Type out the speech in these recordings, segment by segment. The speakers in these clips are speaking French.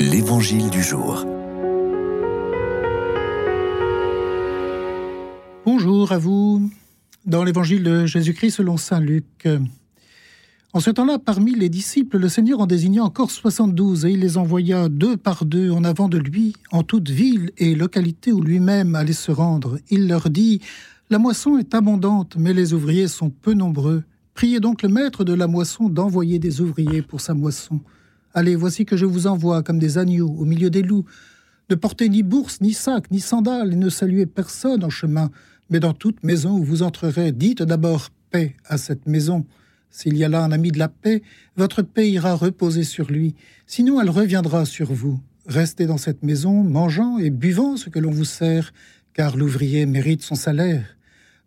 L'Évangile du jour. Bonjour à vous. Dans l'Évangile de Jésus-Christ selon Saint Luc. En ce temps-là, parmi les disciples, le Seigneur en désigna encore soixante-douze, et il les envoya deux par deux en avant de lui, en toute ville et localité où lui-même allait se rendre. Il leur dit La moisson est abondante, mais les ouvriers sont peu nombreux. Priez donc le maître de la moisson d'envoyer des ouvriers pour sa moisson. Allez, voici que je vous envoie comme des agneaux au milieu des loups. Ne portez ni bourse, ni sac, ni sandales, et ne saluez personne en chemin. Mais dans toute maison où vous entrerez, dites d'abord paix à cette maison. S'il y a là un ami de la paix, votre paix ira reposer sur lui, sinon elle reviendra sur vous. Restez dans cette maison, mangeant et buvant ce que l'on vous sert, car l'ouvrier mérite son salaire.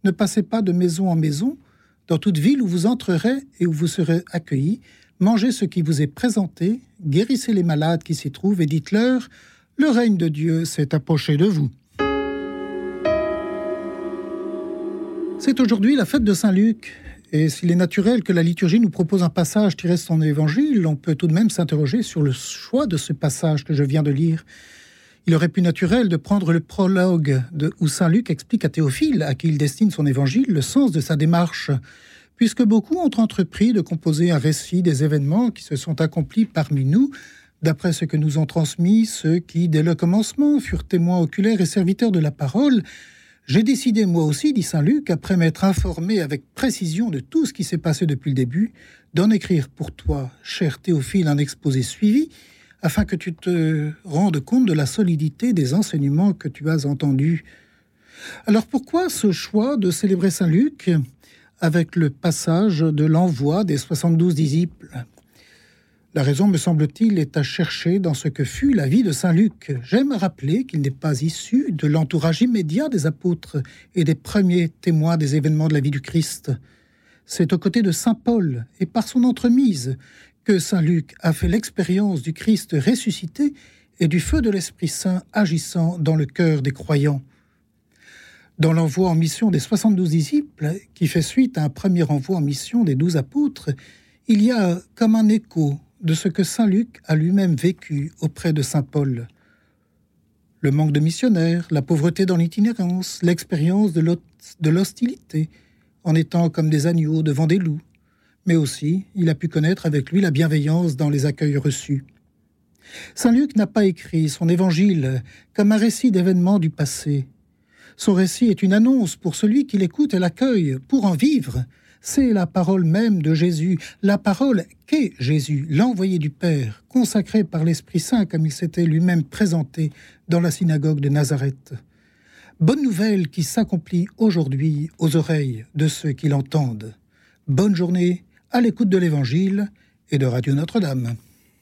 Ne passez pas de maison en maison, dans toute ville où vous entrerez et où vous serez accueillis, mangez ce qui vous est présenté, guérissez les malades qui s'y trouvent et dites-leur, le règne de Dieu s'est approché de vous. C'est aujourd'hui la fête de Saint Luc, et s'il est naturel que la liturgie nous propose un passage tiré de son évangile, on peut tout de même s'interroger sur le choix de ce passage que je viens de lire. Il aurait pu naturel de prendre le prologue de, où Saint Luc explique à Théophile, à qui il destine son évangile, le sens de sa démarche, puisque beaucoup ont entrepris de composer un récit des événements qui se sont accomplis parmi nous, d'après ce que nous ont transmis ceux qui, dès le commencement, furent témoins oculaires et serviteurs de la parole, j'ai décidé moi aussi, dit Saint Luc, après m'être informé avec précision de tout ce qui s'est passé depuis le début, d'en écrire pour toi, cher Théophile, un exposé suivi, afin que tu te rendes compte de la solidité des enseignements que tu as entendus. Alors pourquoi ce choix de célébrer Saint Luc? Avec le passage de l'envoi des 72 disciples La raison, me semble-t-il, est à chercher dans ce que fut la vie de Saint Luc. J'aime rappeler qu'il n'est pas issu de l'entourage immédiat des apôtres et des premiers témoins des événements de la vie du Christ. C'est aux côtés de Saint Paul et par son entremise que Saint Luc a fait l'expérience du Christ ressuscité et du feu de l'Esprit Saint agissant dans le cœur des croyants. Dans l'envoi en mission des 72 disciples, qui fait suite à un premier envoi en mission des douze apôtres, il y a comme un écho de ce que Saint Luc a lui-même vécu auprès de Saint Paul. Le manque de missionnaires, la pauvreté dans l'itinérance, l'expérience de l'hostilité, en étant comme des agneaux devant des loups, mais aussi il a pu connaître avec lui la bienveillance dans les accueils reçus. Saint Luc n'a pas écrit son évangile comme un récit d'événements du passé. Son récit est une annonce pour celui qui l'écoute et l'accueille, pour en vivre. C'est la parole même de Jésus, la parole qu'est Jésus, l'envoyé du Père, consacré par l'Esprit Saint comme il s'était lui-même présenté dans la synagogue de Nazareth. Bonne nouvelle qui s'accomplit aujourd'hui aux oreilles de ceux qui l'entendent. Bonne journée à l'écoute de l'Évangile et de Radio Notre-Dame.